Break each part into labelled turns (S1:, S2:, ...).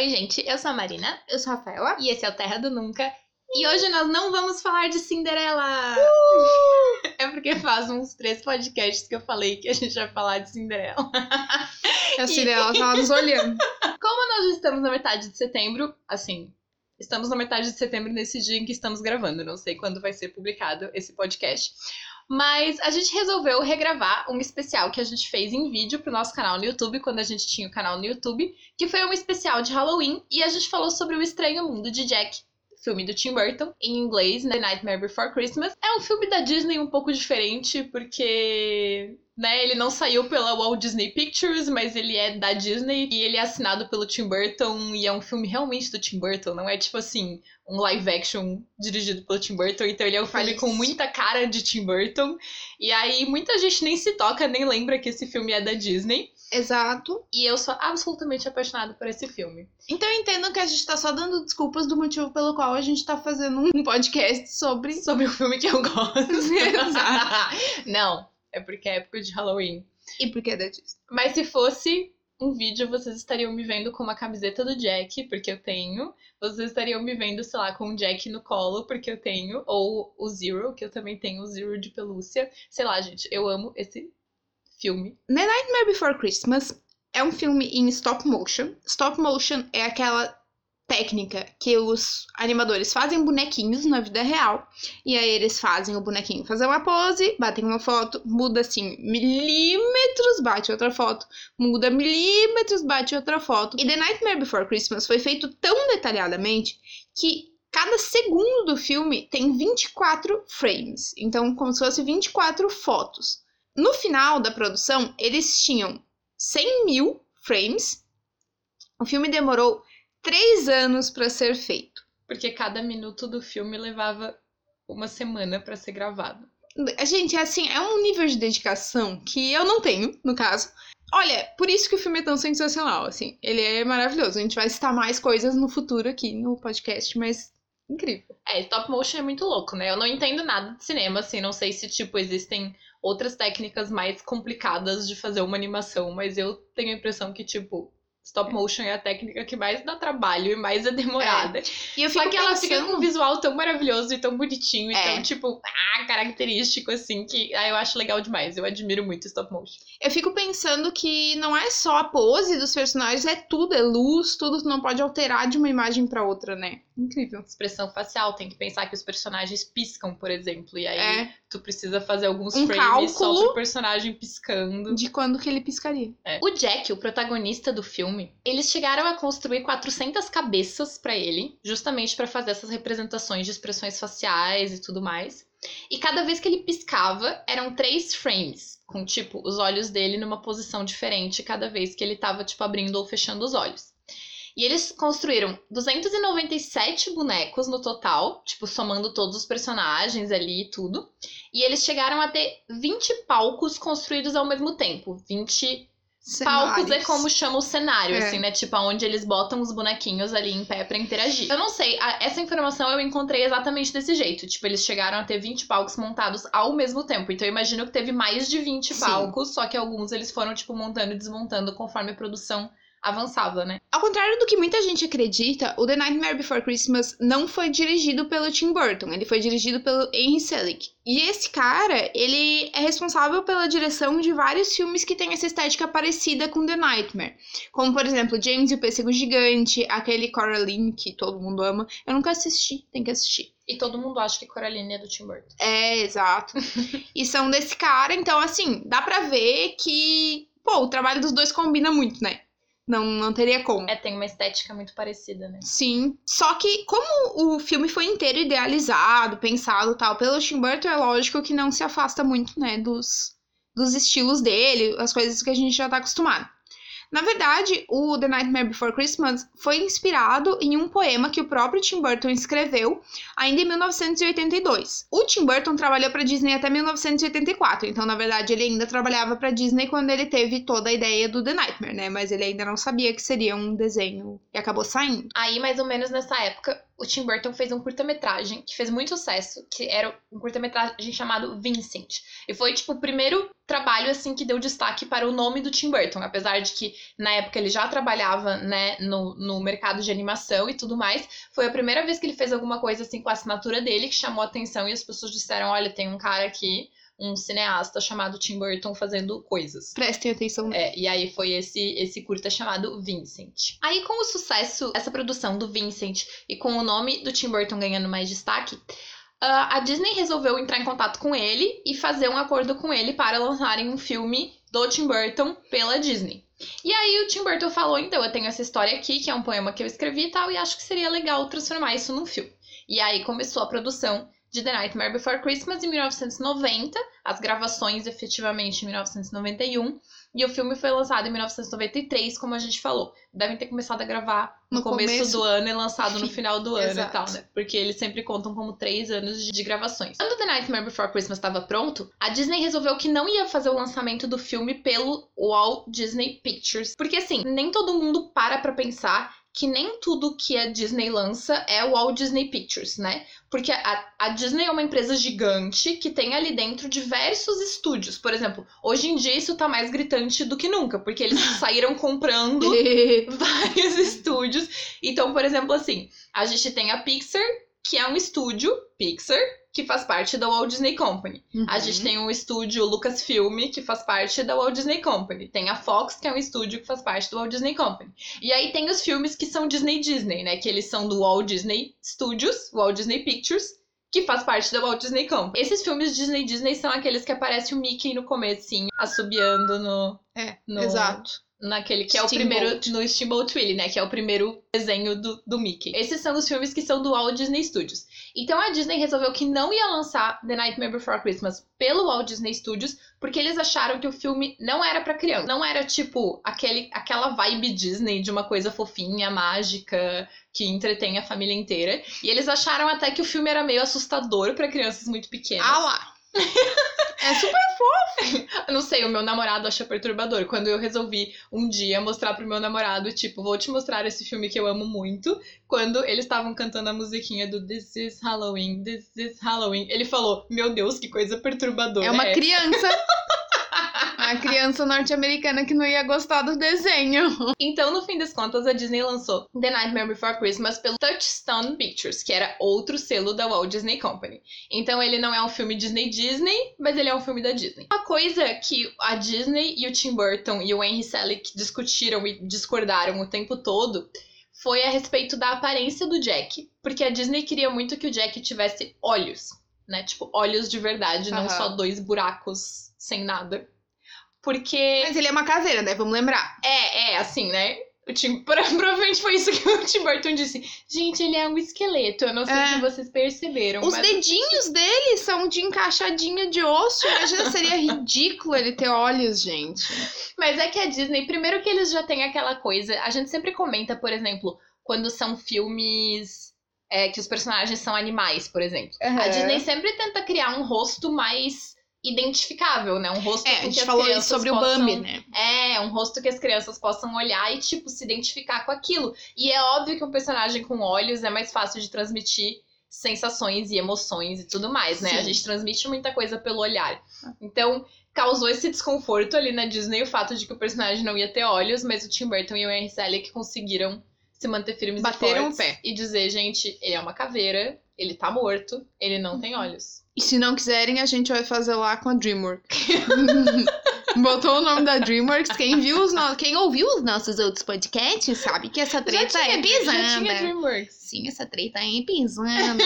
S1: Oi, gente, eu sou a Marina.
S2: Eu sou a Rafaela.
S1: E esse é o Terra do Nunca. E hoje nós não vamos falar de Cinderela! Uh! É porque faz uns três podcasts que eu falei que a gente vai falar de Cinderela.
S2: A Cinderela tava nos olhando.
S1: Como nós estamos na metade de setembro, assim, estamos na metade de setembro nesse dia em que estamos gravando. Não sei quando vai ser publicado esse podcast. Mas a gente resolveu regravar um especial que a gente fez em vídeo pro nosso canal no YouTube, quando a gente tinha o canal no YouTube, que foi um especial de Halloween, e a gente falou sobre o estranho mundo de Jack, filme do Tim Burton, em inglês, The Nightmare Before Christmas. É um filme da Disney um pouco diferente, porque né? Ele não saiu pela Walt Disney Pictures, mas ele é da Disney e ele é assinado pelo Tim Burton e é um filme realmente do Tim Burton, não é tipo assim, um live action dirigido pelo Tim Burton, então ele é um filme com muita cara de Tim Burton. E aí muita gente nem se toca, nem lembra que esse filme é da Disney.
S2: Exato.
S1: E eu sou absolutamente apaixonada por esse filme.
S2: Então eu entendo que a gente tá só dando desculpas do motivo pelo qual a gente tá fazendo um podcast sobre.
S1: Sobre o filme que eu gosto.
S2: Exato.
S1: Não, é porque é época de Halloween.
S2: E porque é da Disney.
S1: Mas se fosse um vídeo, vocês estariam me vendo com uma camiseta do Jack, porque eu tenho. Vocês estariam me vendo, sei lá, com o Jack no colo, porque eu tenho. Ou o Zero, que eu também tenho o Zero de pelúcia. Sei lá, gente, eu amo esse filme.
S2: The Nightmare Before Christmas é um filme em stop motion. Stop motion é aquela técnica que os animadores fazem bonequinhos na vida real. E aí eles fazem o bonequinho fazer uma pose, batem uma foto, muda assim milímetros, bate outra foto, muda milímetros, bate outra foto. E The Nightmare Before Christmas foi feito tão detalhadamente que cada segundo do filme tem 24 frames. Então, como se fosse 24 fotos. No final da produção, eles tinham 100 mil frames. O filme demorou três anos para ser feito.
S1: Porque cada minuto do filme levava uma semana para ser gravado.
S2: Gente, é assim, é um nível de dedicação que eu não tenho, no caso. Olha, por isso que o filme é tão sensacional, assim. Ele é maravilhoso. A gente vai citar mais coisas no futuro aqui no podcast, mas incrível.
S1: É, stop motion é muito louco, né? Eu não entendo nada de cinema, assim, não sei se, tipo, existem outras técnicas mais complicadas de fazer uma animação, mas eu tenho a impressão que, tipo, Stop motion é a técnica que mais dá trabalho e mais é demorada. É. E eu Só que ela fica com um visual tão maravilhoso e tão bonitinho, é. e tão, tipo, ah, característico, assim, que ah, eu acho legal demais. Eu admiro muito stop motion.
S2: Eu fico pensando que não é só a pose dos personagens, é tudo, é luz, tudo não pode alterar de uma imagem para outra, né? Incrível.
S1: Expressão facial, tem que pensar que os personagens piscam, por exemplo, e aí é. tu precisa fazer alguns
S2: um
S1: frames só pro personagem piscando.
S2: De quando que ele piscaria.
S1: É. O Jack, o protagonista do filme, filme, eles chegaram a construir 400 cabeças para ele, justamente para fazer essas representações de expressões faciais e tudo mais. E cada vez que ele piscava, eram três frames, com tipo os olhos dele numa posição diferente cada vez que ele tava tipo abrindo ou fechando os olhos. E eles construíram 297 bonecos no total, tipo, somando todos os personagens ali e tudo. E eles chegaram a ter 20 palcos construídos ao mesmo tempo. 20 Cenários. Palcos é como chama o cenário, é. assim, né? Tipo, onde eles botam os bonequinhos ali em pé para interagir. Eu não sei, a, essa informação eu encontrei exatamente desse jeito. Tipo, eles chegaram a ter 20 palcos montados ao mesmo tempo. Então eu imagino que teve mais de 20 Sim. palcos, só que alguns eles foram, tipo, montando e desmontando conforme a produção avançava, né?
S2: Ao contrário do que muita gente acredita, o The Nightmare Before Christmas não foi dirigido pelo Tim Burton, ele foi dirigido pelo Henry Selick. E esse cara, ele é responsável pela direção de vários filmes que têm essa estética parecida com The Nightmare. Como, por exemplo, James e o Pêssego Gigante, aquele Coraline que todo mundo ama. Eu nunca assisti, tem que assistir.
S1: E todo mundo acha que Coraline é do Tim Burton.
S2: É, exato. e são desse cara, então, assim, dá pra ver que, pô, o trabalho dos dois combina muito, né? Não, não teria como.
S1: É, tem uma estética muito parecida, né?
S2: Sim. Só que, como o filme foi inteiro idealizado, pensado tal, pelo Tim Burton, é lógico que não se afasta muito, né, dos, dos estilos dele, as coisas que a gente já tá acostumado. Na verdade, o The Nightmare Before Christmas foi inspirado em um poema que o próprio Tim Burton escreveu ainda em 1982. O Tim Burton trabalhou para Disney até 1984, então na verdade ele ainda trabalhava para Disney quando ele teve toda a ideia do The Nightmare, né? Mas ele ainda não sabia que seria um desenho e acabou saindo.
S1: Aí, mais ou menos nessa época, o Tim Burton fez um curta-metragem que fez muito sucesso, que era um curta-metragem chamado Vincent. E foi, tipo, o primeiro trabalho, assim, que deu destaque para o nome do Tim Burton. Apesar de que, na época, ele já trabalhava, né, no, no mercado de animação e tudo mais. Foi a primeira vez que ele fez alguma coisa, assim, com a assinatura dele, que chamou atenção e as pessoas disseram, olha, tem um cara aqui um cineasta chamado Tim Burton fazendo coisas.
S2: Prestem atenção.
S1: É, e aí foi esse, esse curta chamado Vincent. Aí, com o sucesso, essa produção do Vincent e com o nome do Tim Burton ganhando mais destaque, Uh, a Disney resolveu entrar em contato com ele e fazer um acordo com ele para lançarem um filme do Tim Burton pela Disney. E aí o Tim Burton falou, então, eu tenho essa história aqui, que é um poema que eu escrevi e tal, e acho que seria legal transformar isso num filme. E aí começou a produção de The Nightmare Before Christmas em 1990, as gravações efetivamente em 1991, e o filme foi lançado em 1993, como a gente falou. Devem ter começado a gravar no, no começo, começo, do ano e lançado no final do ano Exato. e tal, né? Porque eles sempre contam como três anos de gravações. Quando The Nightmare Before Christmas estava pronto, a Disney resolveu que não ia fazer o lançamento do filme pelo Walt Disney Pictures. Porque assim, nem todo mundo para pra pensar que nem tudo que a Disney lança é o Walt Disney Pictures, né? Porque a, a, Disney é uma empresa gigante que tem ali dentro diversos estúdios. Por exemplo, hoje em dia isso tá mais gritante do que nunca, porque eles saíram comprando vários estúdios. Então, por exemplo, assim, a gente tem a Pixar, que é um estúdio, Pixar, que faz parte da Walt Disney Company. Uhum. A gente tem um estúdio Lucasfilm, que faz parte da Walt Disney Company. Tem a Fox, que é um estúdio que faz parte do Walt Disney Company. E aí tem os filmes que são Disney Disney, né? Que eles são do Walt Disney Studios, Walt Disney Pictures, que faz parte da Walt Disney Company. Esses filmes Disney Disney são aqueles que aparece o Mickey no comecinho, assobiando no...
S2: É, no, exato
S1: naquele que é o primeiro no Steamboat Willie, né? Que é o primeiro desenho do, do Mickey. Esses são os filmes que são do Walt Disney Studios. Então a Disney resolveu que não ia lançar The Nightmare Before Christmas pelo Walt Disney Studios, porque eles acharam que o filme não era para criança. Não era tipo aquele, aquela vibe Disney de uma coisa fofinha, mágica, que entretém a família inteira. E eles acharam até que o filme era meio assustador para crianças muito pequenas.
S2: Ah lá! É super fofo.
S1: Não sei, o meu namorado acha perturbador. Quando eu resolvi um dia mostrar pro meu namorado, tipo, vou te mostrar esse filme que eu amo muito. Quando eles estavam cantando a musiquinha do This is Halloween, This is Halloween, ele falou: Meu Deus, que coisa perturbadora.
S2: É uma é criança. A criança norte-americana que não ia gostar do desenho.
S1: Então, no fim das contas, a Disney lançou The Nightmare Before Christmas pelo Touchstone Pictures, que era outro selo da Walt Disney Company. Então, ele não é um filme Disney-Disney, mas ele é um filme da Disney. Uma coisa que a Disney e o Tim Burton e o Henry Selick discutiram e discordaram o tempo todo foi a respeito da aparência do Jack, porque a Disney queria muito que o Jack tivesse olhos, né? Tipo, olhos de verdade, uhum. não só dois buracos sem nada. Porque.
S2: Mas ele é uma caveira, né? Vamos lembrar.
S1: É, é, assim, né? O Tim... Provavelmente foi isso que o Tim Burton disse. Gente, ele é um esqueleto. Eu não sei é. se vocês perceberam.
S2: Os mas... dedinhos dele são de encaixadinha de osso. Imagina, seria ridículo ele ter olhos, gente.
S1: Mas é que a Disney, primeiro que eles já têm aquela coisa. A gente sempre comenta, por exemplo, quando são filmes. É, que os personagens são animais, por exemplo. Uhum. A Disney sempre tenta criar um rosto mais identificável, né? Um rosto
S2: é, a gente falou isso sobre possam, o Bambi, né?
S1: É, um rosto que as crianças possam olhar e, tipo, se identificar com aquilo. E é óbvio que um personagem com olhos é mais fácil de transmitir sensações e emoções e tudo mais, né? Sim. A gente transmite muita coisa pelo olhar. Então, causou esse desconforto ali na Disney o fato de que o personagem não ia ter olhos, mas o Tim Burton e o Henry Selick conseguiram se manter firmes
S2: Bateram
S1: e fortes. o pé. E dizer, gente, ele é uma caveira, ele tá morto, ele não tem olhos.
S2: E se não quiserem, a gente vai fazer lá com a DreamWorks. Botou o nome da DreamWorks. Quem, viu os no... Quem ouviu os nossos outros podcasts sabe que essa treta
S1: tinha,
S2: é pisada.
S1: Já tinha DreamWorks.
S2: Sim, essa treta é pisada.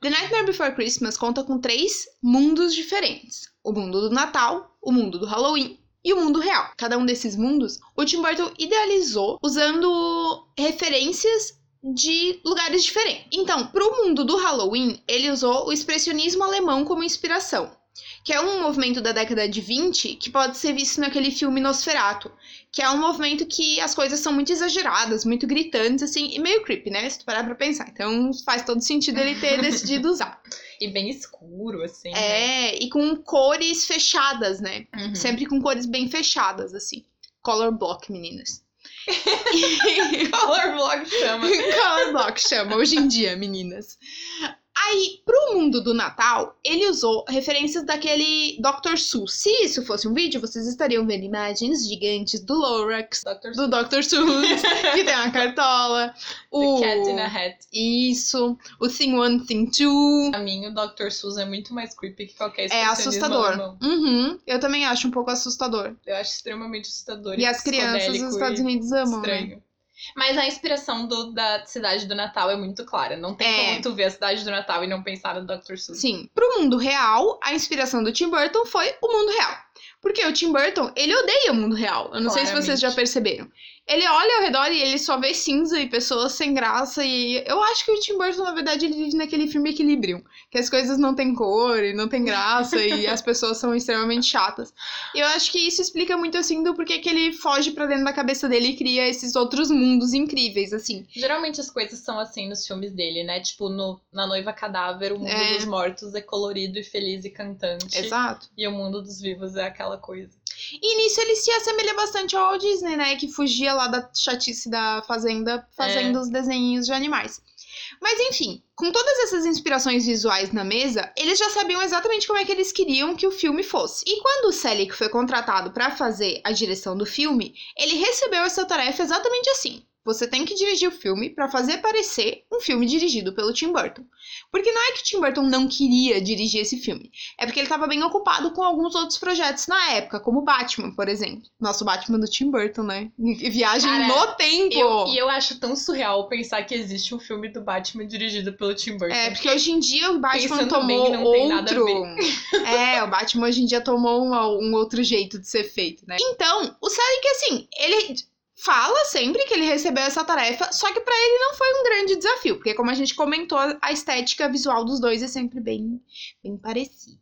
S2: The Nightmare Before Christmas conta com três mundos diferentes. O mundo do Natal, o mundo do Halloween e o mundo real. Cada um desses mundos, o Tim Burton idealizou usando referências de lugares diferentes. Então, para o mundo do Halloween, ele usou o expressionismo alemão como inspiração, que é um movimento da década de 20 que pode ser visto naquele filme Nosferatu, que é um movimento que as coisas são muito exageradas, muito gritantes, assim, e meio creepy, né? Se tu parar pra pensar. Então faz todo sentido ele ter decidido usar.
S1: E bem escuro, assim.
S2: É, né? e com cores fechadas, né? Uhum. Sempre com cores bem fechadas, assim. Color block, meninas.
S1: Color block. Chama.
S2: Color Block chama hoje em dia, meninas. Aí, pro mundo do Natal, ele usou referências daquele Dr. Seuss. Se isso fosse um vídeo, vocês estariam vendo imagens gigantes do Lorax,
S1: Dr.
S2: do Dr. Seuss, que tem uma cartola. O...
S1: The Cat in a Hat.
S2: Isso. O Thing One, Thing Two.
S1: Pra mim, o Dr. Seuss é muito mais creepy que qualquer
S2: É assustador. Uhum. Eu também acho um pouco assustador.
S1: Eu acho extremamente assustador.
S2: E as crianças dos Estados
S1: e
S2: Unidos amam, né?
S1: Mas a inspiração do- da cidade do Natal é muito clara. Não tem
S2: É.
S1: como tu ver a cidade do Natal e não pensar no Dr. Seuss.
S2: Sim. Pro mundo real, a inspiração do Tim Burton foi o mundo real. Porque o Tim Burton, ele odeia o mundo real. Eu não sei se vocês
S1: Claramente.
S2: já perceberam. Ele olha ao redor e ele só vê cinza e pessoas sem graça. E eu acho que o Tim Burton, na verdade, ele vive naquele filme Equilibrium. Que as coisas não têm cor e não tem graça e as pessoas são extremamente chatas. E eu acho que isso explica muito, assim, do porquê que ele foge pra dentro da cabeça dele e cria esses outros mundos incríveis, assim.
S1: Geralmente as coisas são assim nos filmes dele, né? Tipo, no, na Noiva Cadáver, o mundo
S2: É.
S1: dos mortos é colorido e feliz e cantante.
S2: Exato.
S1: E o mundo dos vivos é aquela coisa.
S2: E nisso ele se assemelha bastante ao Walt Disney, né? Que fugia lá da chatice da fazenda fazendo
S1: É.
S2: os desenhos de animais. Mas enfim, com todas essas inspirações visuais na mesa, eles já sabiam exatamente como é que eles queriam que o filme fosse. E quando o Selick foi contratado para fazer a direção do filme, ele recebeu essa tarefa exatamente assim. Você tem que dirigir o filme para fazer parecer um filme dirigido pelo Tim Burton. Porque não é que o Tim Burton não queria dirigir esse filme, é porque ele estava bem ocupado com alguns outros projetos na época, como Batman, por exemplo. Nosso Batman do Tim Burton, né? Viagem
S1: Cara,
S2: no tempo.
S1: Eu- e eu acho tão surreal pensar que existe um filme do Batman dirigido pelo Tim Burton.
S2: É, porque hoje em dia o Batman
S1: Pensando
S2: tomou
S1: bem, não tem nada a
S2: outro. é, o Batman hoje em dia tomou uma- um outro jeito de ser feito, né? Então, o Selick, assim, ele fala sempre que ele recebeu essa tarefa, só que pra ele não foi um grande desafio, porque como a gente comentou, a estética visual dos dois é sempre bem, bem parecida.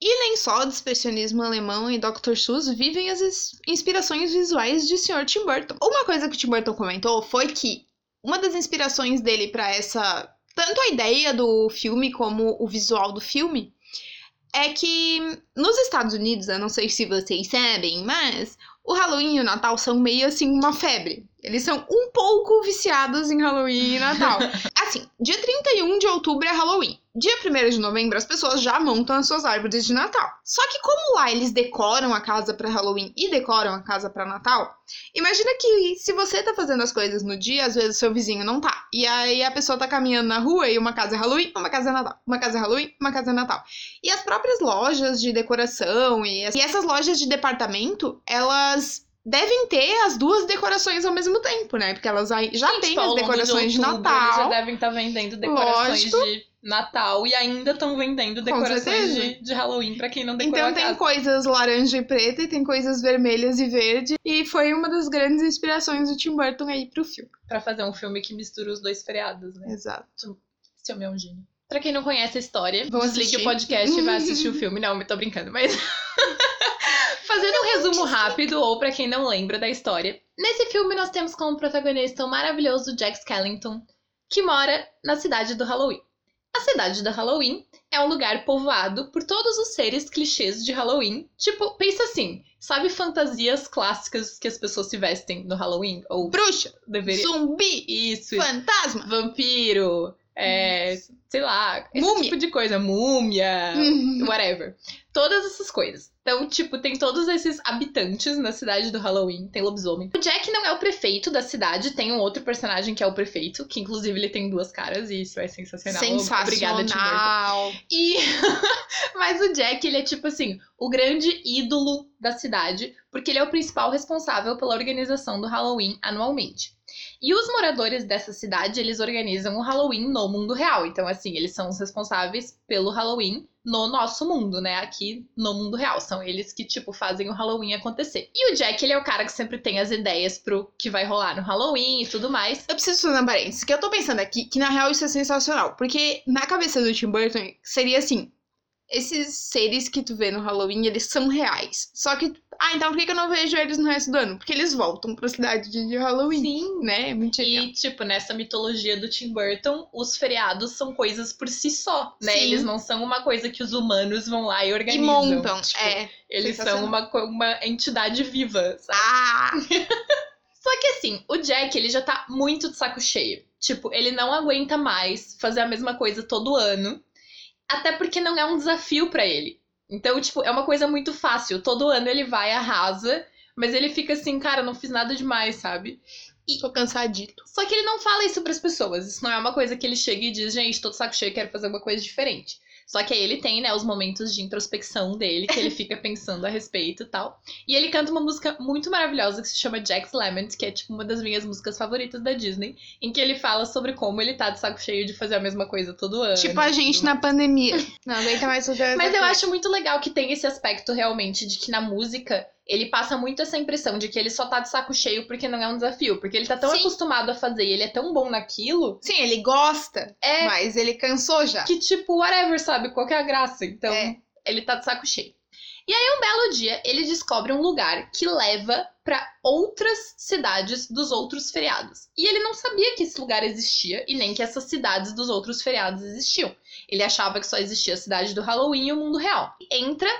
S2: E nem só o expressionismo alemão e Dr. Seuss vivem as ins- inspirações visuais de Sr. Tim Burton. Uma coisa que o Tim Burton comentou foi que uma das inspirações dele pra essa tanto a ideia do filme como o visual do filme é que nos Estados Unidos, eu não sei se vocês sabem, mas o Halloween e o Natal são meio assim uma febre. Eles são um pouco viciados em Halloween e Natal. Assim, dia 31 de outubro é Halloween. Dia 1 de novembro as pessoas já montam as suas árvores de Natal. Só que como lá eles decoram a casa pra Halloween e decoram a casa pra Natal, imagina que se você tá fazendo as coisas no dia, às vezes seu vizinho não tá. E aí a pessoa tá caminhando na rua e uma casa é Halloween, uma casa é Natal. Uma casa é Halloween, uma casa é Natal. E as próprias lojas de decoração e, as- e essas lojas de departamento, elas devem ter as duas decorações ao mesmo tempo, né? Porque elas já
S1: Sim,
S2: têm
S1: tipo,
S2: as decorações de,
S1: outubro, Eles já
S2: Natal.
S1: devem estar vendendo decorações
S2: Lógico.
S1: de Natal e ainda estão vendendo decorações de, de Halloween pra quem não decorou
S2: Então tem
S1: casa.
S2: coisas laranja e preta e tem coisas vermelhas e verde. E foi uma das grandes inspirações do Tim Burton aí pro filme.
S1: Pra fazer um filme que mistura os dois feriados, né?
S2: Exato.
S1: É um gênio. Pra quem não conhece a história,
S2: Vão
S1: desligue
S2: assistir.
S1: o podcast e vai assistir o filme. Não, me tô brincando, mas. Fazendo um resumo rápido, ou pra quem não lembra da história. Nesse filme, nós temos como protagonista o maravilhoso Jack Skellington, que mora na cidade do Halloween. A cidade do Halloween é um lugar povoado por todos os seres clichês de Halloween. Tipo, pensa assim, sabe fantasias clássicas que as pessoas se vestem no Halloween? Ou
S2: Bruxa,
S1: deveria.
S2: zumbi,
S1: Isso,
S2: fantasma.
S1: vampiro, é, sei lá, esse
S2: Múmia.
S1: tipo de coisa, múmia,
S2: Uhum.
S1: whatever. Todas essas coisas. Então, tipo, tem todos esses habitantes na cidade do Halloween, tem lobisomem. O Jack não é o prefeito da cidade, tem um outro personagem que é o prefeito, que inclusive ele tem duas caras e isso é sensacional. Obrigada, Tim Burton.
S2: Sensacional.
S1: E mas o Jack, ele é tipo assim, o grande ídolo da cidade, porque ele é o principal responsável pela organização do Halloween anualmente. E os moradores dessa cidade, eles organizam o Halloween no mundo real. Então, assim, eles são os responsáveis pelo Halloween no nosso mundo, né? Aqui no mundo real. São eles que, tipo, fazem o Halloween acontecer. E o Jack, ele é o cara que sempre tem as ideias pro que vai rolar no Halloween e tudo mais.
S2: Eu preciso fazer um parênteses, que eu tô pensando aqui que na real isso é sensacional. Porque na cabeça do Tim Burton seria assim: esses seres que tu vê no Halloween, eles são reais. Só que. Ah, então por que que eu não vejo eles no resto do ano? Porque eles voltam pra cidade de Halloween.
S1: Sim,
S2: Né? É muito genial.
S1: E, tipo, nessa mitologia do Tim Burton, os feriados são coisas por si só, né?
S2: Sim.
S1: Eles não são uma coisa que os humanos vão lá e
S2: E
S1: organizam.
S2: montam.
S1: Tipo,
S2: é.
S1: Eles são uma, uma entidade viva, sabe?
S2: Ah!
S1: Só que assim, o Jack, ele já tá muito de saco cheio. Tipo, ele não aguenta mais fazer a mesma coisa todo ano. Até porque não é um desafio pra ele. Então, tipo, é uma coisa muito fácil. Todo ano ele vai, arrasa, mas ele fica assim, cara, não fiz nada demais, sabe?
S2: E... Tô cansadito.
S1: Só que ele não fala isso pras pessoas. Isso não é uma coisa que ele chega e diz, gente, tô de saco cheio, quero fazer uma coisa diferente. Só que aí ele tem, né, os momentos de introspecção dele, que ele fica pensando a respeito e tal. E ele canta uma música muito maravilhosa que se chama Jack's Lament, que é tipo uma das minhas músicas favoritas da Disney, em que ele fala sobre como ele tá de saco cheio de fazer a mesma coisa todo ano.
S2: Tipo a gente na pandemia. Não aguenta mais fazer
S1: Mas eu acho muito legal que tem esse aspecto realmente de que na música ele passa muito essa impressão de que ele só tá de saco cheio porque não é um desafio. Porque ele tá tão
S2: Sim.
S1: acostumado a fazer e ele é tão bom naquilo.
S2: Sim, ele gosta,
S1: É
S2: mas ele cansou já.
S1: que, tipo, whatever, sabe? Qual que é a graça? Então,
S2: É.
S1: ele tá de saco cheio. E aí, um belo dia, ele descobre um lugar que leva pra outras cidades dos outros feriados. E ele não sabia que esse lugar existia e nem que essas cidades dos outros feriados existiam. Ele achava que só existia a cidade do Halloween e o mundo real. Entra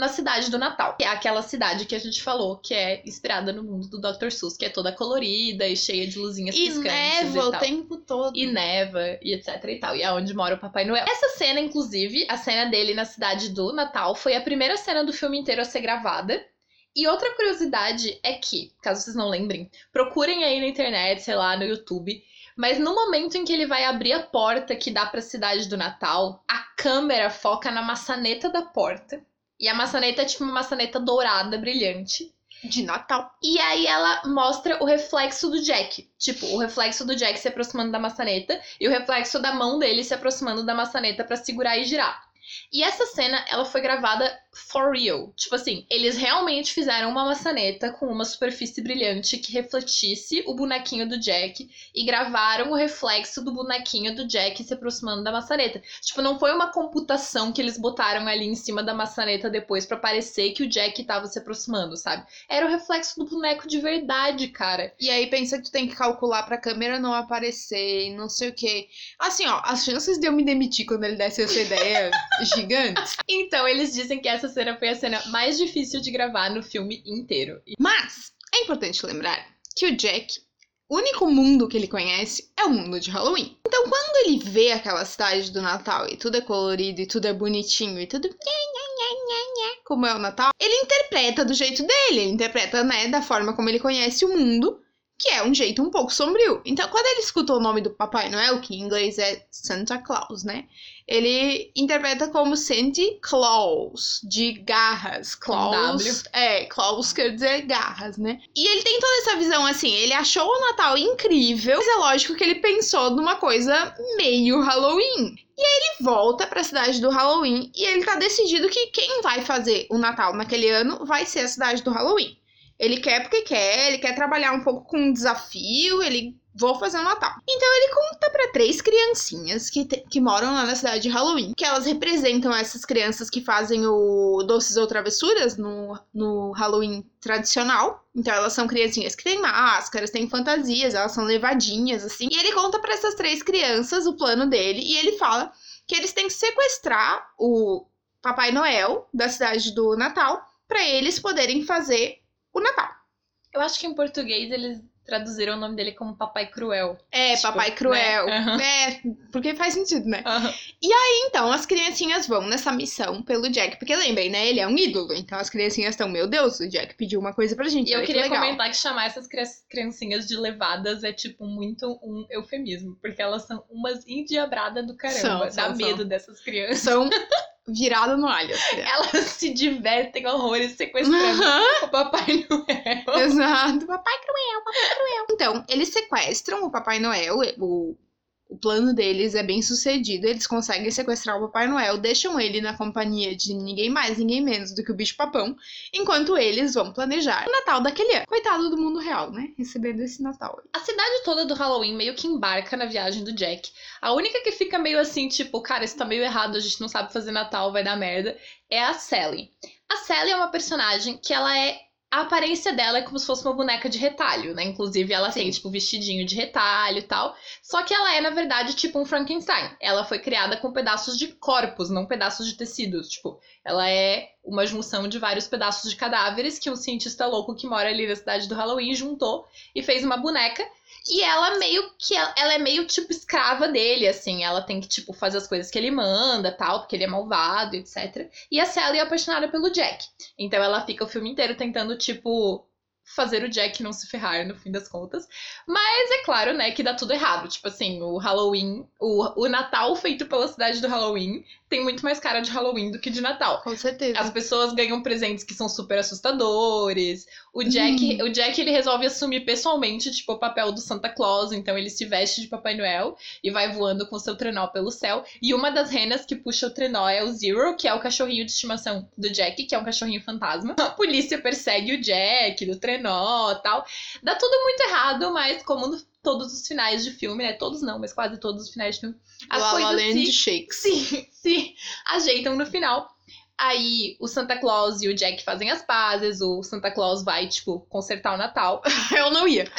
S1: na cidade do Natal, que é aquela cidade que a gente falou que é inspirada no mundo do Dr. Seuss, que é toda colorida e cheia de luzinhas
S2: E
S1: piscantes
S2: neva
S1: e
S2: o tempo todo.
S1: e neva e etc e tal. E é onde mora o Papai Noel. Essa cena, inclusive, a cena dele na cidade do Natal, foi a primeira cena do filme inteiro a ser gravada. E outra curiosidade é que, caso vocês não lembrem, procurem aí na internet, sei lá, no YouTube. Mas no momento em que ele vai abrir a porta que dá pra cidade do Natal, a câmera foca na maçaneta da porta. E a maçaneta é tipo uma maçaneta dourada, brilhante.
S2: De Natal.
S1: E aí ela mostra o reflexo do Jack. Tipo, o reflexo do Jack se aproximando da maçaneta e o reflexo da mão dele se aproximando da maçaneta pra segurar e girar. E essa cena, ela foi gravada for real. Tipo assim, eles realmente fizeram uma maçaneta com uma superfície brilhante que refletisse o bonequinho do Jack e gravaram o reflexo do bonequinho do Jack se aproximando da maçaneta. Tipo, não foi uma computação que eles botaram ali em cima da maçaneta depois pra parecer que o Jack tava se aproximando, sabe? Era o reflexo do boneco de verdade, cara.
S2: E aí pensa que tu tem que calcular pra câmera não aparecer e não sei o quê. Assim, ó, as chances de eu me demitir quando ele desse essa ideia gigantes.
S1: Então, eles dizem que essa cena foi a cena mais difícil de gravar no filme inteiro.
S2: Mas é importante lembrar que o Jack, o único mundo que ele conhece é o mundo de Halloween. Então, quando ele vê aquela cidade do Natal e tudo é colorido e tudo é bonitinho e tudo como é o Natal, ele interpreta do jeito dele, ele interpreta, né, da forma como ele conhece o mundo, que é um jeito um pouco sombrio. Então, quando ele escuta o nome do Papai Noel, que em inglês é Santa Claus, né? Ele interpreta como Santa Claus, de garras. Claus. É, Claus quer dizer garras, né? E ele tem toda essa visão assim, ele achou o Natal incrível, mas é lógico que ele pensou numa coisa meio Halloween. E aí ele volta pra cidade do Halloween e ele tá decidido que quem vai fazer o Natal naquele ano vai ser a cidade do Halloween. Ele quer porque quer, ele quer trabalhar um pouco com um desafio, ele vou fazer o Natal. Então ele conta pra três criancinhas que, te- que moram lá na cidade de Halloween, que elas representam essas crianças que fazem o doces ou travessuras no, no Halloween tradicional. Então elas são criancinhas que têm máscaras, têm fantasias, elas são levadinhas assim. E ele conta pra essas três crianças o plano dele e ele fala que eles têm que sequestrar o Papai Noel da cidade do Natal pra eles poderem fazer o Natal.
S1: Eu acho que em português eles traduziram o nome dele como Papai Cruel.
S2: É,
S1: Tipo,
S2: Papai Cruel.
S1: né? Aham.
S2: É, porque faz sentido, né?
S1: Aham.
S2: Então, as criancinhas vão nessa missão pelo Jack. Porque lembrem, né? Ele é um ídolo. Então, as criancinhas estão, meu Deus, o Jack pediu uma coisa pra gente.
S1: E eu
S2: que
S1: queria
S2: legal.
S1: comentar que chamar essas cri- criancinhas de levadas é, tipo, muito um eufemismo. Porque elas são umas endiabradas do caramba.
S2: São,
S1: Dá
S2: são,
S1: medo
S2: são.
S1: dessas crianças.
S2: São virada no alho. assim.
S1: Elas se divertem horrores sequestrando
S2: Aham,
S1: o Papai Noel.
S2: Exato. Papai Cruel, Papai Cruel. Então, eles sequestram o Papai Noel. O, o plano deles é bem sucedido. Eles conseguem sequestrar o Papai Noel, deixam ele na companhia de ninguém mais, ninguém menos do que o bicho papão, enquanto eles vão planejar o Natal daquele ano. Coitado do mundo real, né? Recebendo esse Natal.
S1: A cidade toda do Halloween meio que embarca na viagem do Jack. A única que fica meio assim, tipo, cara, isso tá meio errado, a gente não sabe fazer Natal, vai dar merda, é a Sally. A Sally é uma personagem que ela é a aparência dela é como se fosse uma boneca de retalho, né? Inclusive, ela Sim. tem, tipo, vestidinho de retalho e tal. Só que ela é, na verdade, tipo um Frankenstein. Ela foi criada com pedaços de corpos, não pedaços de tecidos. Tipo, ela é uma junção de vários pedaços de cadáveres que um cientista louco que mora ali na cidade do Halloween juntou e fez uma boneca. E ela meio que. Ela é meio, tipo, escrava dele, assim. Ela tem que, tipo, fazer as coisas que ele manda, tal, porque ele é malvado, etc. E a Sally é apaixonada pelo Jack. Então ela fica o filme inteiro tentando, tipo, fazer o Jack não se ferrar no fim das contas. Mas é claro, né, que dá tudo errado. Tipo assim, o Halloween, o, o Natal feito pela cidade do Halloween tem muito mais cara de Halloween do que de Natal.
S2: Com certeza.
S1: As pessoas ganham presentes que são super assustadores. O Jack, hum. o Jack ele resolve assumir pessoalmente, tipo, o papel do Santa Claus, então ele se veste de Papai Noel e vai voando com seu trenó pelo céu. E uma das renas que puxa o trenó é o Zero, que é o cachorrinho de estimação do Jack, que é um cachorrinho fantasma. A polícia persegue o Jack do trenó, tal. Dá tudo muito errado, mas como todos os finais de filme, né? Todos não, mas quase todos os finais de filme.
S2: As La coisas Land se,
S1: Shakes. Se, se ajeitam no final. Aí o Santa Claus e o Jack fazem as pazes, o Santa Claus vai, tipo, consertar o Natal.
S2: Eu não ia.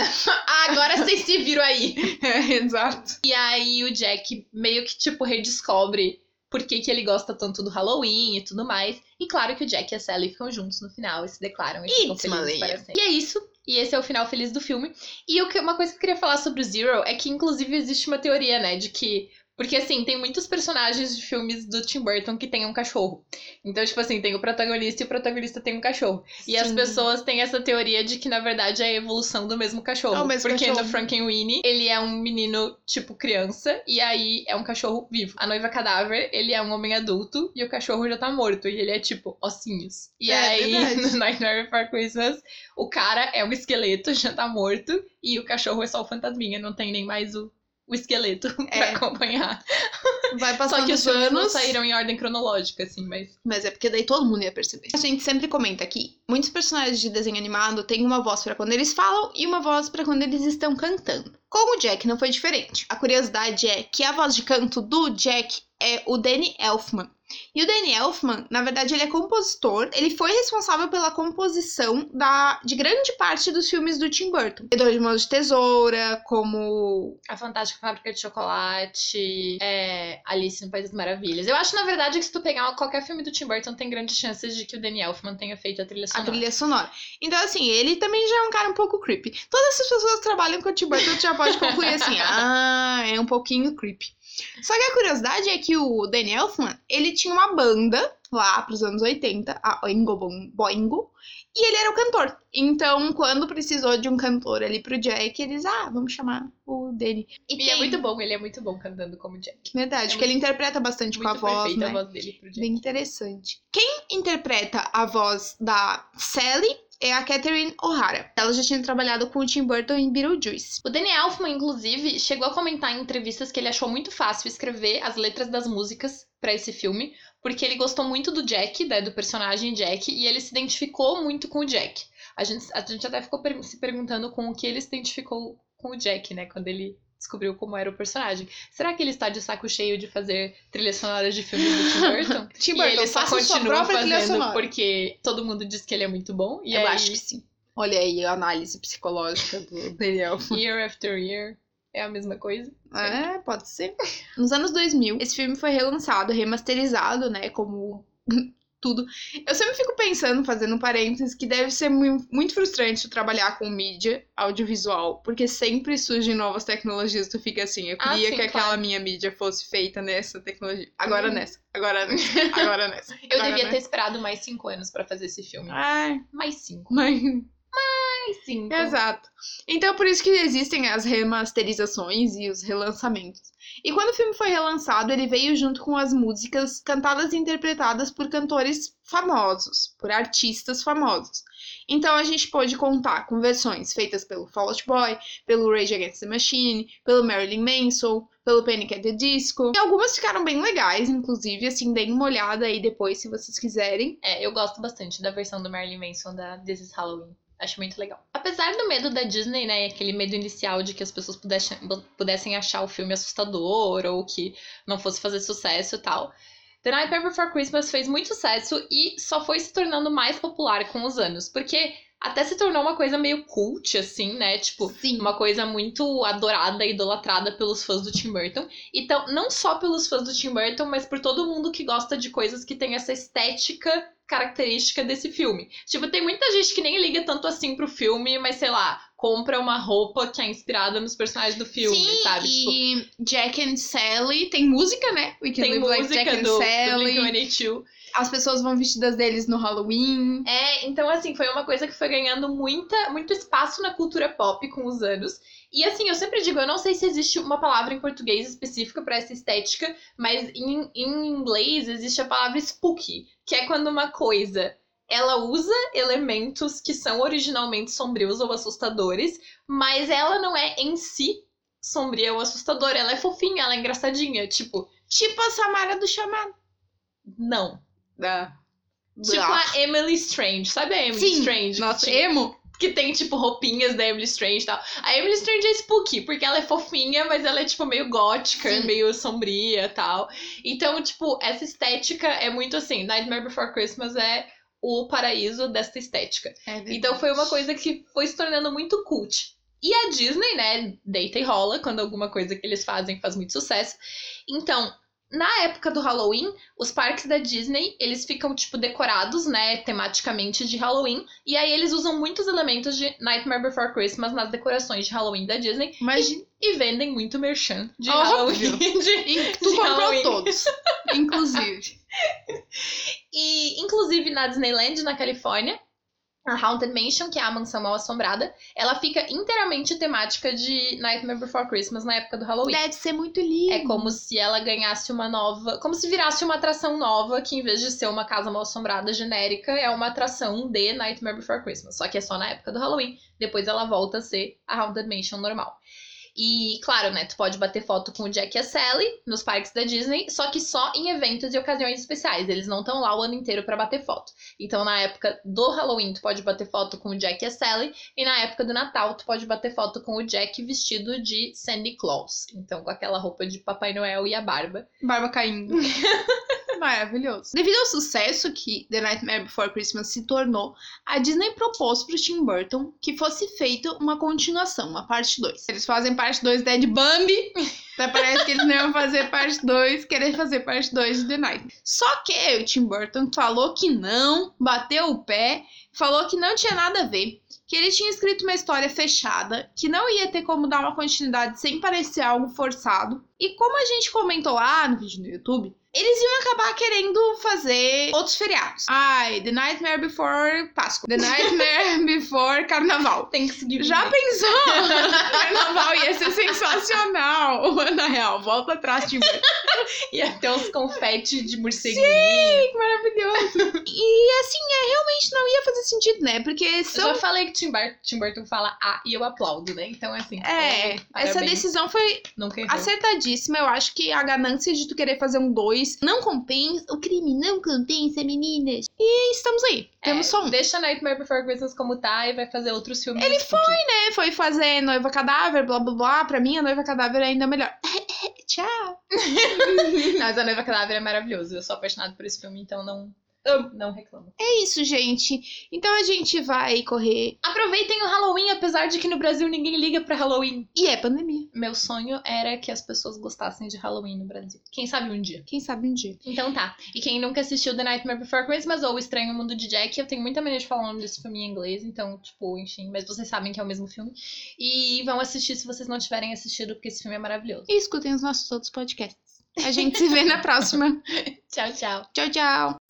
S1: Agora vocês se viram aí.
S2: É, exato.
S1: E aí o Jack meio que, tipo, redescobre por que, que ele gosta tanto do Halloween e tudo mais. E claro que o Jack e a Sally ficam juntos no final e se declaram e ficam felizes para sempre. E é isso. E esse é o final feliz do filme. E uma coisa que eu queria falar sobre o Zero é que, inclusive, existe uma teoria, né, de que porque, assim, tem muitos personagens de filmes do Tim Burton que tem um cachorro. Então, tipo assim, tem o protagonista e o protagonista tem um cachorro. Sim. E as pessoas têm essa teoria de que, na verdade, é a evolução do mesmo cachorro. É o mesmo porque cachorro. no Frankenweenie, ele é um menino, tipo, criança, e aí é um cachorro vivo. A noiva cadáver, ele é um homem adulto, e o cachorro já tá morto, e ele é, tipo, ossinhos. E é, aí, verdade. no Nightmare Before Christmas, o cara é um esqueleto, já tá morto, e o cachorro é só o fantasminha, não tem nem mais o o esqueleto é. pra acompanhar.
S2: Vai passando Só que
S1: os
S2: anos
S1: não saíram em ordem cronológica, assim, mas.
S2: Mas é porque daí todo mundo ia perceber. A gente sempre comenta aqui: muitos personagens de desenho animado têm uma voz para quando eles falam e uma voz para quando eles estão cantando. Com o Jack não foi diferente. A curiosidade é que a voz de canto do Jack é o Danny Elfman. E o Danny Elfman, na verdade, ele é compositor. Ele foi responsável pela composição da, de grande parte dos filmes do Tim Burton. Dois de Mãos de Tesoura, como...
S1: A Fantástica Fábrica de Chocolate, é, Alice no País das Maravilhas. Eu acho, na verdade, que se tu pegar qualquer filme do Tim Burton, tem grandes chances de que o Danny Elfman tenha feito a trilha sonora.
S2: A trilha sonora. Então, assim, ele também já é um cara um pouco creepy. Todas essas pessoas que trabalham com o Tim Burton já pode concluir assim, ah, é um pouquinho creepy. Só que a curiosidade é que o Danny Elfman, ele tinha uma banda lá pros anos 80, a Oingo Boingo, e ele era o cantor. Então, quando precisou de um cantor ali pro Jack, eles, ah, vamos chamar o Danny.
S1: E, e tem... é muito bom, ele é muito bom cantando como Jack.
S2: Verdade, é porque muito, ele interpreta bastante com a voz, né?
S1: a voz dele pro Jack.
S2: Bem interessante. Quem interpreta a voz da Sally é a Catherine O'Hara. Ela já tinha trabalhado com o Tim Burton em Beetlejuice.
S1: O Danny Elfman, inclusive, chegou a comentar em entrevistas que ele achou muito fácil escrever as letras das músicas para esse filme, porque ele gostou muito do Jack, né, do personagem Jack, e ele se identificou muito com o Jack. A gente, a gente até ficou se perguntando com o que ele se identificou com o Jack, né, quando ele descobriu como era o personagem. Será que ele está de saco cheio de fazer trilhas sonoras de filmes do Tim Burton?
S2: Tim Burton,
S1: e ele
S2: só continua
S1: fazendo porque todo mundo diz que ele é muito bom. E
S2: Eu
S1: aí...
S2: acho que sim. Olha aí a análise psicológica do Daniel.
S1: Year after year. É a mesma coisa?
S2: É, pode ser. Nos anos 2000, esse filme foi relançado, remasterizado, né, como tudo. Eu sempre fico pensando, fazendo parênteses, que deve ser muito frustrante trabalhar com mídia audiovisual, porque sempre surgem novas tecnologias, tu fica assim, eu ah, queria ah, sim, que aquela minha mídia fosse feita nessa tecnologia. Agora hum. nessa, agora, agora nessa.
S1: eu devia
S2: nessa.
S1: ter esperado mais cinco anos para fazer esse filme.
S2: Ai.
S1: Mais cinco.
S2: Mais.
S1: Mas...
S2: Exato. Então por isso que existem as remasterizações e os relançamentos. E quando o filme foi relançado, ele veio junto com as músicas cantadas e interpretadas por cantores famosos, por artistas famosos. Então a gente pôde contar com versões feitas pelo Fall Out Boy, pelo Rage Against the Machine, pelo Marilyn Manson, pelo Panic at the Disco. E algumas ficaram bem legais, inclusive, assim, deem uma olhada aí depois se vocês quiserem.
S1: É, eu gosto bastante da versão do Marilyn Manson da This is Halloween. Acho muito legal. Apesar do medo da Disney, né? Aquele medo inicial de que as pessoas pudessem, pudessem achar o filme assustador ou que não fosse fazer sucesso e tal. The Nightmare Before Christmas fez muito sucesso e só foi se tornando mais popular com os anos. Porque até se tornou uma coisa meio cult, assim, né? Tipo,
S2: Sim.
S1: uma coisa muito adorada e idolatrada pelos fãs do Tim Burton. Então, não só pelos fãs do Tim Burton, mas por todo mundo que gosta de coisas que tem essa estética característica desse filme. Tipo, tem muita gente que nem liga tanto assim pro filme, mas sei lá, compra uma roupa que é inspirada nos personagens do filme,
S2: Sim,
S1: sabe? Tipo,
S2: e Jack and Sally tem música, né? We Can
S1: tem
S2: Live Like Jack
S1: música
S2: and
S1: do, do
S2: Sally.
S1: Blink-182.
S2: As pessoas vão vestidas deles no Halloween.
S1: É, então assim, foi uma coisa que foi ganhando muita, muito espaço na cultura pop com os anos. E assim, eu sempre digo, eu não sei se existe uma palavra em português específica para essa estética, mas em, em inglês existe a palavra spooky, que é quando uma coisa ela usa elementos que são originalmente sombrios ou assustadores, mas ela não é em si sombria ou assustadora, ela é fofinha, ela é engraçadinha, tipo,
S2: Tipo a Samara do chamado.
S1: não.
S2: Da...
S1: Tipo a Emily Strange, sabe a Emily
S2: Sim,
S1: Strange?
S2: Nossa, emo.
S1: que tem, tipo, roupinhas da Emily Strange e tal. A Emily Strange é spooky, porque ela é fofinha, mas ela é, tipo, meio gótica,
S2: Sim.
S1: meio sombria e tal. Então, tipo, essa estética é muito assim. Nightmare Before Christmas é o paraíso desta estética. Então foi uma coisa que foi se tornando muito cult. E a Disney, né, deita e rola quando alguma coisa que eles fazem faz muito sucesso. Então, na época do Halloween, os parques da Disney, eles ficam, tipo, decorados, né, tematicamente de Halloween. E aí eles usam muitos elementos de Nightmare Before Christmas nas decorações de Halloween da Disney.
S2: Imagina.
S1: E vendem muito merchan de. Halloween. de-
S2: E tu
S1: de
S2: comprou
S1: Halloween.
S2: todos. Inclusive.
S1: E, inclusive, na Disneyland, na Califórnia, a Haunted Mansion, que é a mansão mal assombrada, ela fica inteiramente temática de Nightmare Before Christmas na época do Halloween.
S2: Deve ser muito lindo.
S1: É como se ela ganhasse uma nova. Como se virasse uma atração nova, que em vez de ser uma casa mal assombrada genérica, é uma atração de Nightmare Before Christmas. Só que é só na época do Halloween. Depois ela volta a ser a Haunted Mansion normal. E, claro, né, tu pode bater foto com o Jack e a Sally nos parques da Disney, só que só em eventos e ocasiões especiais. Eles não estão lá o ano inteiro pra bater foto. Então, na época do Halloween, tu pode bater foto com o Jack e a Sally, e na época do Natal, tu pode bater foto com o Jack vestido de Sandy Claus. Então, com aquela roupa de Papai Noel e a barba.
S2: Barba caindo. Maravilhoso. Devido ao sucesso que The Nightmare Before Christmas se tornou, a Disney propôs pro Tim Burton que fosse feita uma continuação, uma parte 2. Eles fazem parte 2 Dead Bambi, até parece que eles não iam fazer parte 2, querer fazer parte 2 de The Nightmare. Só que o Tim Burton falou que não, bateu o pé, falou que não tinha nada a ver, que ele tinha escrito uma história fechada, que não ia ter como dar uma continuidade sem parecer algo forçado. E como a gente comentou lá no vídeo no YouTube, eles iam acabar querendo fazer outros feriados. Ai, The Nightmare Before Páscoa. The Nightmare Before Carnaval.
S1: Thanksgiving.
S2: Já pensou? Carnaval ia ser sensacional. Na real, volta atrás de.
S1: Ia ter uns confetes de morceguinho.
S2: Sim, maravilhoso. E assim, é, realmente não ia fazer sentido, né? Porque
S1: Eu
S2: são
S1: já falei que Tim, Tim Burton fala ah e eu aplaudo, né? Então, assim.
S2: É, essa decisão foi acertadíssima. Eu acho que a ganância de tu querer fazer um 2 não compensa. O crime não compensa, meninas. E estamos aí. Temos
S1: É,
S2: só um.
S1: Deixa Nightmare Before Christmas como tá e vai fazer outros filmes.
S2: Ele
S1: spooky.
S2: É, foi fazer Noiva Cadáver, blá blá blá. Pra mim, a Noiva Cadáver é ainda melhor. Tchau.
S1: Mas a Noiva Cadáver é maravilhoso. Eu sou apaixonada por esse filme, então não, não reclamo.
S2: É isso, gente. Então a gente vai correr.
S1: Aproveitem o Halloween, apesar de que no Brasil ninguém liga pra Halloween.
S2: E é pandemia.
S1: Meu sonho era que as pessoas gostassem de Halloween no Brasil. Quem sabe um dia.
S2: Quem sabe um dia.
S1: Então tá. E quem nunca assistiu The Nightmare Before Christmas ou O Estranho Mundo de Jack, eu tenho muita mania de falar o nome desse filme em inglês, então, tipo, enfim, mas vocês sabem que é o mesmo filme. E vão assistir se vocês não tiverem assistido, porque esse filme é maravilhoso.
S2: E escutem os nossos outros podcasts. A gente se vê na próxima.
S1: Tchau, tchau.
S2: Tchau, tchau.